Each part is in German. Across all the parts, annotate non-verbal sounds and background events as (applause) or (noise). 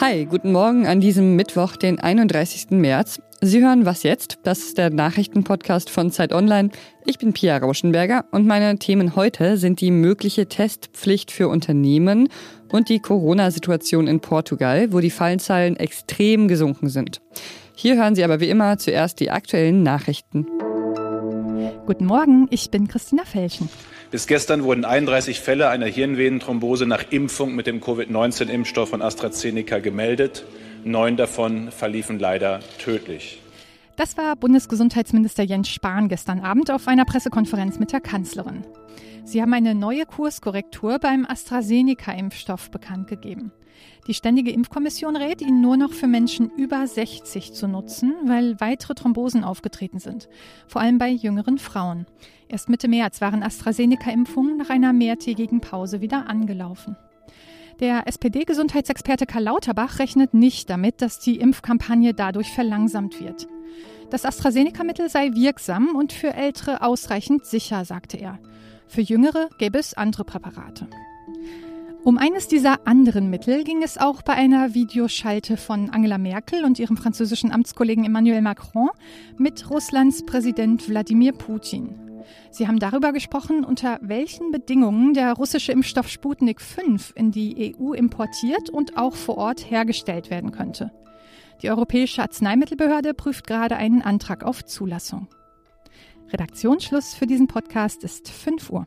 Hi, guten Morgen an diesem Mittwoch, den 31. März. Sie hören Was jetzt? Das ist der Nachrichtenpodcast von Zeit Online. Ich bin Pia Rauschenberger und meine Themen heute sind die mögliche Testpflicht für Unternehmen und die Corona-Situation in Portugal, wo die Fallenzahlen extrem gesunken sind. Hier hören Sie aber wie immer zuerst die aktuellen Nachrichten. Guten Morgen, ich bin Christina Felschen. Bis gestern wurden 31 Fälle einer Hirnvenenthrombose nach Impfung mit dem Covid-19-Impfstoff von AstraZeneca gemeldet. Neun davon verliefen leider tödlich. Das war Bundesgesundheitsminister Jens Spahn gestern Abend auf einer Pressekonferenz mit der Kanzlerin. Sie haben eine neue Kurskorrektur beim AstraZeneca-Impfstoff bekannt gegeben. Die Ständige Impfkommission rät, ihn nur noch für Menschen über 60 zu nutzen, weil weitere Thrombosen aufgetreten sind, vor allem bei jüngeren Frauen. Erst Mitte März waren AstraZeneca-Impfungen nach einer mehrtägigen Pause wieder angelaufen. Der SPD-Gesundheitsexperte Karl Lauterbach rechnet nicht damit, dass die Impfkampagne dadurch verlangsamt wird. Das AstraZeneca-Mittel sei wirksam und für Ältere ausreichend sicher, sagte er. Für Jüngere gäbe es andere Präparate. Um eines dieser anderen Mittel ging es auch bei einer Videoschalte von Angela Merkel und ihrem französischen Amtskollegen Emmanuel Macron mit Russlands Präsident Wladimir Putin. Sie haben darüber gesprochen, unter welchen Bedingungen der russische Impfstoff Sputnik 5 in die EU importiert und auch vor Ort hergestellt werden könnte. Die Europäische Arzneimittelbehörde prüft gerade einen Antrag auf Zulassung. Redaktionsschluss für diesen Podcast ist 5 Uhr.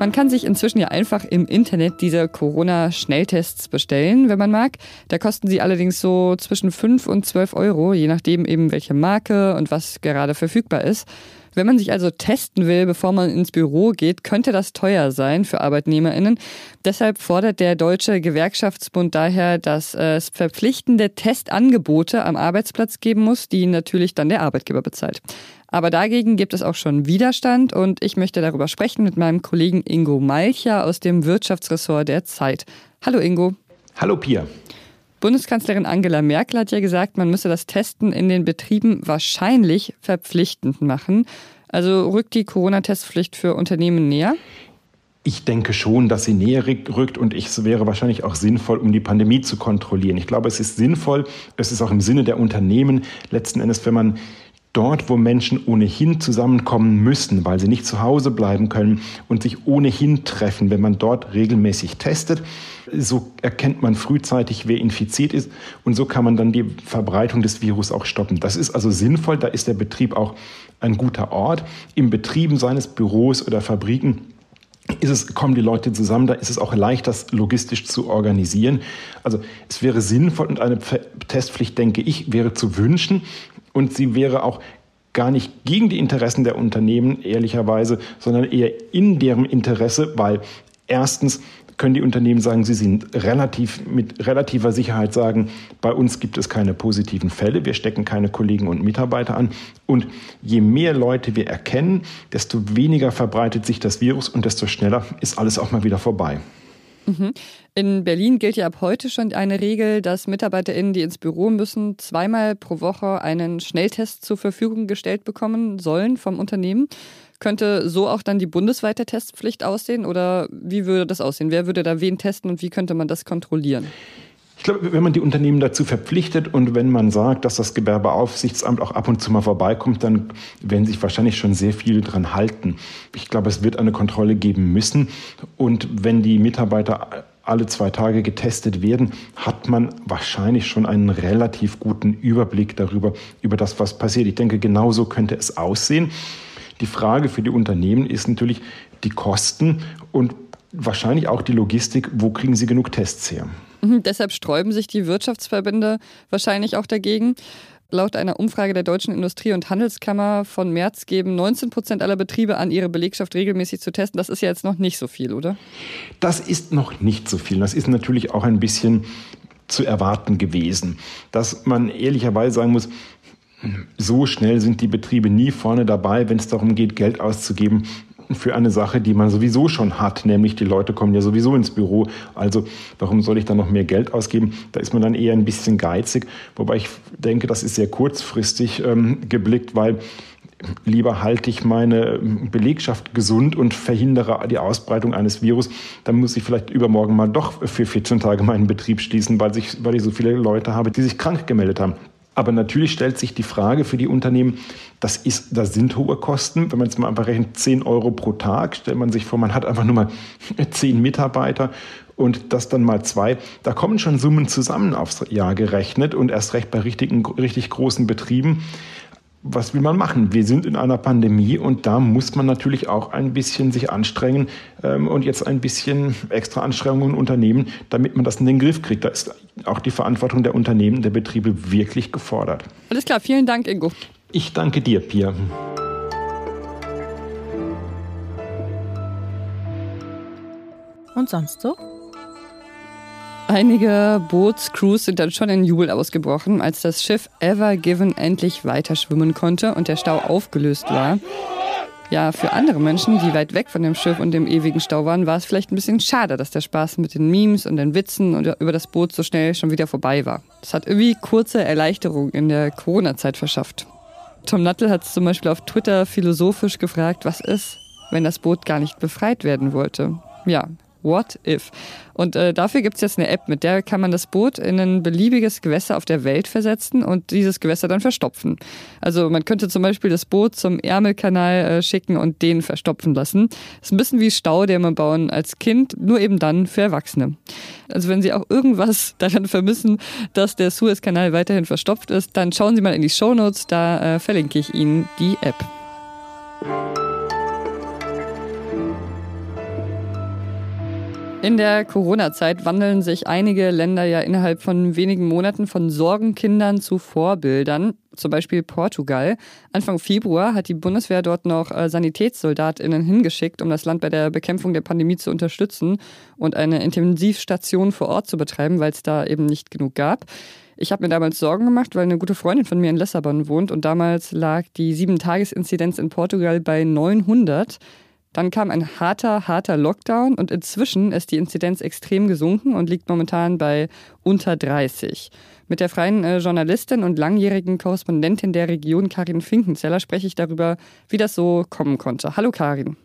Man kann sich inzwischen ja einfach im Internet diese Corona-Schnelltests bestellen, wenn man mag. Da kosten sie allerdings so zwischen 5 und 12 Euro, je nachdem eben welche Marke und was gerade verfügbar ist. Wenn man sich also testen will, bevor man ins Büro geht, könnte das teuer sein für ArbeitnehmerInnen. Deshalb fordert der Deutsche Gewerkschaftsbund daher, dass es verpflichtende Testangebote am Arbeitsplatz geben muss, die natürlich dann der Arbeitgeber bezahlt. Aber dagegen gibt es auch schon Widerstand und ich möchte darüber sprechen mit meinem Kollegen Ingo Malcher aus dem Wirtschaftsressort der Zeit. Hallo Ingo. Hallo Pia. Bundeskanzlerin Angela Merkel hat ja gesagt, man müsse das Testen in den Betrieben wahrscheinlich verpflichtend machen. Also rückt die Corona-Testpflicht für Unternehmen näher? Ich denke schon, dass sie näher rückt und es wäre wahrscheinlich auch sinnvoll, um die Pandemie zu kontrollieren. Ich glaube, es ist sinnvoll, es ist auch im Sinne der Unternehmen, letzten Endes, wenn man dort, wo Menschen ohnehin zusammenkommen müssen, weil sie nicht zu Hause bleiben können und sich ohnehin treffen, wenn man dort regelmäßig testet, so erkennt man frühzeitig, wer infiziert ist und so kann man dann die Verbreitung des Virus auch stoppen. Das ist also sinnvoll, da ist der Betrieb auch ein guter Ort. Im Betrieben seines Büros oder Fabriken es, kommen die Leute zusammen, da ist es auch leicht, das logistisch zu organisieren. Also es wäre sinnvoll und eine Testpflicht, denke ich, wäre zu wünschen und sie wäre auch gar nicht gegen die Interessen der Unternehmen, ehrlicherweise, sondern eher in deren Interesse, weil erstens können die Unternehmen sagen, sie sind relativ mit relativer Sicherheit sagen, bei uns gibt es keine positiven Fälle, wir stecken keine Kollegen und Mitarbeiter an. Und je mehr Leute wir erkennen, desto weniger verbreitet sich das Virus und desto schneller ist alles auch mal wieder vorbei. Mhm. In Berlin gilt ja ab heute schon eine Regel, dass MitarbeiterInnen, die ins Büro müssen, zweimal pro Woche einen Schnelltest zur Verfügung gestellt bekommen sollen vom Unternehmen. Könnte so auch dann die bundesweite Testpflicht aussehen oder wie würde das aussehen? Wer würde da wen testen und wie könnte man das kontrollieren? Ich glaube, wenn man die Unternehmen dazu verpflichtet und wenn man sagt, dass das Gewerbeaufsichtsamt auch ab und zu mal vorbeikommt, dann werden sich wahrscheinlich schon sehr viele dran halten. Ich glaube, es wird eine Kontrolle geben müssen. Und wenn die Mitarbeiter alle zwei Tage getestet werden, hat man wahrscheinlich schon einen relativ guten Überblick darüber, über das, was passiert. Ich denke, genauso könnte es aussehen. Die Frage für die Unternehmen ist natürlich die Kosten und wahrscheinlich auch die Logistik. Wo kriegen sie genug Tests her? Mhm, deshalb sträuben sich die Wirtschaftsverbände wahrscheinlich auch dagegen. Laut einer Umfrage der Deutschen Industrie- und Handelskammer von März geben 19 Prozent aller Betriebe an, ihre Belegschaft regelmäßig zu testen. Das ist ja jetzt noch nicht so viel, oder? Das ist noch nicht so viel. Das ist natürlich auch ein bisschen zu erwarten gewesen. Dass man ehrlicherweise sagen muss, so schnell sind die Betriebe nie vorne dabei, wenn es darum geht, Geld auszugeben für eine Sache, die man sowieso schon hat, nämlich die Leute kommen ja sowieso ins Büro. Also warum soll ich dann noch mehr Geld ausgeben? Da ist man dann eher ein bisschen geizig, wobei ich denke, das ist sehr kurzfristig ähm, geblickt, weil lieber halte ich meine Belegschaft gesund und verhindere die Ausbreitung eines Virus, dann muss ich vielleicht übermorgen mal doch für 14 Tage meinen Betrieb schließen, weil, ich, weil ich so viele Leute habe, die sich krank gemeldet haben. Aber natürlich stellt sich die Frage für die Unternehmen, das, ist, das sind hohe Kosten. Wenn man jetzt mal einfach rechnet, 10 Euro pro Tag, stellt man sich vor, man hat einfach nur mal (laughs) 10 Mitarbeiter und das dann mal zwei. Da kommen schon Summen zusammen aufs Jahr gerechnet und erst recht bei richtigen, richtig großen Betrieben was will man machen? Wir sind in einer Pandemie und da muss man natürlich auch ein bisschen sich anstrengen ähm, und jetzt ein bisschen extra Anstrengungen unternehmen, damit man das in den Griff kriegt. Da ist auch die Verantwortung der Unternehmen, der Betriebe wirklich gefordert. Alles klar, vielen Dank, Ingo. Ich danke dir, Pia. Und sonst so? Einige Bootscrews sind dann schon in Jubel ausgebrochen, als das Schiff Ever Given endlich weiter schwimmen konnte und der Stau aufgelöst war. Ja, für andere Menschen, die weit weg von dem Schiff und dem ewigen Stau waren, war es vielleicht ein bisschen schade, dass der Spaß mit den Memes und den Witzen und über das Boot so schnell schon wieder vorbei war. Das hat irgendwie kurze Erleichterung in der Corona-Zeit verschafft. Tom Nattel hat zum Beispiel auf Twitter philosophisch gefragt, was ist, wenn das Boot gar nicht befreit werden wollte. Ja, What if? Und äh, dafür gibt es jetzt eine App, mit der kann man das Boot in ein beliebiges Gewässer auf der Welt versetzen und dieses Gewässer dann verstopfen. Also man könnte zum Beispiel das Boot zum Ärmelkanal äh, schicken und den verstopfen lassen. Das ist ein bisschen wie Staudämme bauen als Kind, nur eben dann für Erwachsene. Also wenn Sie auch irgendwas (laughs) daran vermissen, dass der Suezkanal weiterhin verstopft ist, dann schauen Sie mal in die Shownotes, da äh, verlinke ich Ihnen die App. In der Corona-Zeit wandeln sich einige Länder ja innerhalb von wenigen Monaten von Sorgenkindern zu Vorbildern, zum Beispiel Portugal. Anfang Februar hat die Bundeswehr dort noch äh, SanitätssoldatInnen hingeschickt, um das Land bei der Bekämpfung der Pandemie zu unterstützen und eine Intensivstation vor Ort zu betreiben, weil es da eben nicht genug gab. Ich habe mir damals Sorgen gemacht, weil eine gute Freundin von mir in Lissabon wohnt und damals lag die Sieben-Tages-Inzidenz in Portugal bei 900. Dann kam ein harter, harter Lockdown und inzwischen ist die Inzidenz extrem gesunken und liegt momentan bei unter 30. Mit der freien äh, Journalistin und langjährigen Korrespondentin der Region Karin Finkenzeller spreche ich darüber, wie das so kommen konnte. Hallo Karin.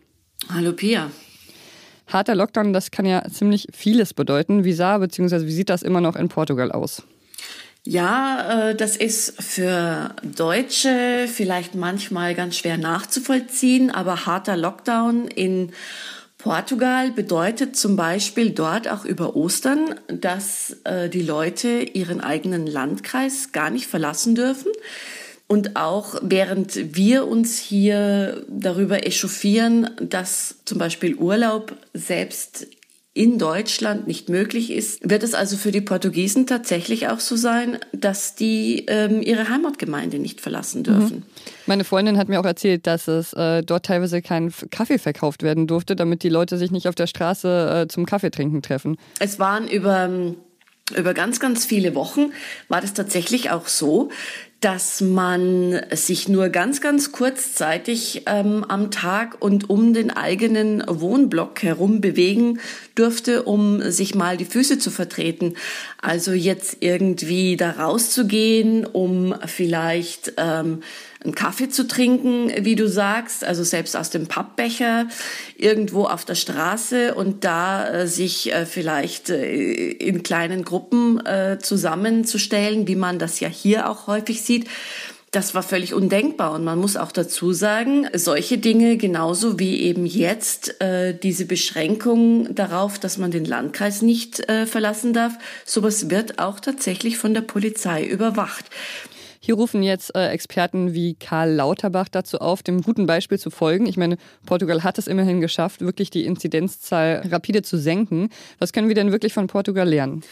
Hallo Pia. Harter Lockdown, das kann ja ziemlich vieles bedeuten. Wie sah bzw. wie sieht das immer noch in Portugal aus? Ja, äh, das ist für Deutsche vielleicht manchmal ganz schwer nachzuvollziehen, aber harter Lockdown in Portugal bedeutet zum Beispiel dort auch über Ostern, dass äh, die Leute ihren eigenen Landkreis gar nicht verlassen dürfen. Und auch während wir uns hier darüber echauffieren, dass zum Beispiel Urlaub selbst in Deutschland nicht möglich ist, wird es also für die Portugiesen tatsächlich auch so sein, dass die ähm, ihre Heimatgemeinde nicht verlassen dürfen. Mhm. Meine Freundin hat mir auch erzählt, dass es äh, dort teilweise kein Kaffee verkauft werden durfte, damit die Leute sich nicht auf der Straße äh, zum Kaffeetrinken treffen. Es waren über über ganz, ganz viele Wochen war das tatsächlich auch so, dass man sich nur ganz, ganz kurzzeitig ähm, am Tag und um den eigenen Wohnblock herum bewegen durfte, um sich mal die Füße zu vertreten. Also jetzt irgendwie da rauszugehen, um vielleicht ähm, einen Kaffee zu trinken, wie du sagst, also selbst aus dem Pappbecher irgendwo auf der Straße und da äh, sich äh, vielleicht äh, in kleinen Gruppen äh, zusammenzustellen, wie man das ja hier auch häufig sieht. Das war völlig undenkbar. Und man muss auch dazu sagen, solche Dinge genauso wie eben jetzt äh, diese Beschränkung darauf, dass man den Landkreis nicht äh, verlassen darf, sowas wird auch tatsächlich von der Polizei überwacht. Hier rufen jetzt äh, Experten wie Karl Lauterbach dazu auf, dem guten Beispiel zu folgen. Ich meine, Portugal hat es immerhin geschafft, wirklich die Inzidenzzahl rapide zu senken. Was können wir denn wirklich von Portugal lernen?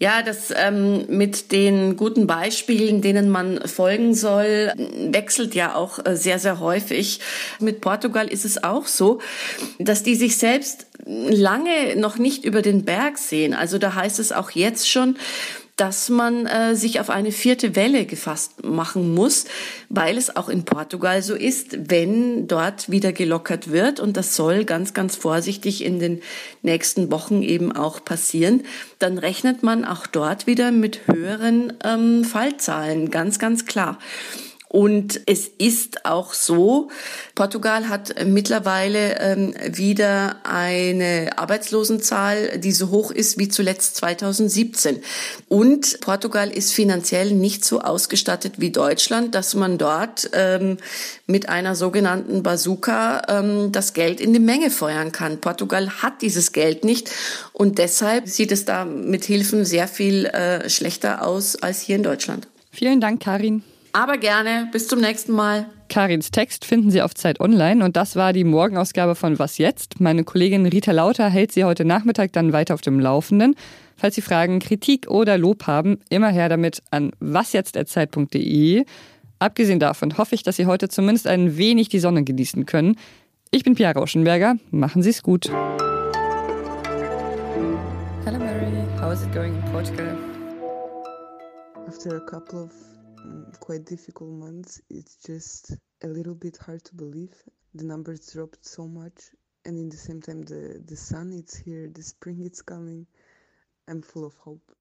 Ja, das ähm, mit den guten Beispielen, denen man folgen soll, wechselt ja auch äh, sehr, sehr häufig. Mit Portugal ist es auch so, dass die sich selbst lange noch nicht über den Berg sehen. Also da heißt es auch jetzt schon, dass man äh, sich auf eine vierte Welle gefasst machen muss, weil es auch in Portugal so ist, wenn dort wieder gelockert wird. Und das soll ganz, ganz vorsichtig in den nächsten Wochen eben auch passieren, dann rechnet man auch dort wieder mit höheren ähm, Fallzahlen, ganz, ganz klar. Und es ist auch so, Portugal hat mittlerweile ähm, wieder eine Arbeitslosenzahl, die so hoch ist wie zuletzt 2017. Und Portugal ist finanziell nicht so ausgestattet wie Deutschland, dass man dort ähm, mit einer sogenannten Bazooka ähm, das Geld in die Menge feuern kann. Portugal hat dieses Geld nicht und deshalb sieht es da mit Hilfen sehr viel äh, schlechter aus als hier in Deutschland. Vielen Dank, Karin. Aber gerne. Bis zum nächsten Mal. Karins Text finden Sie auf Zeit Online und das war die Morgenausgabe von Was jetzt? Meine Kollegin Rita Lauter hält Sie heute Nachmittag dann weiter auf dem Laufenden. Falls Sie Fragen, Kritik oder Lob haben, immer her damit an wasjetzt.zeit.de. Abgesehen davon hoffe ich, dass Sie heute zumindest ein wenig die Sonne genießen können. Ich bin Pia Rauschenberger. Machen Sie es gut. Hello Mary, how is it going in Portugal? After a couple of quite difficult months. It's just a little bit hard to believe. The numbers dropped so much, and in the same time, the the sun it's here, the spring it's coming. I'm full of hope.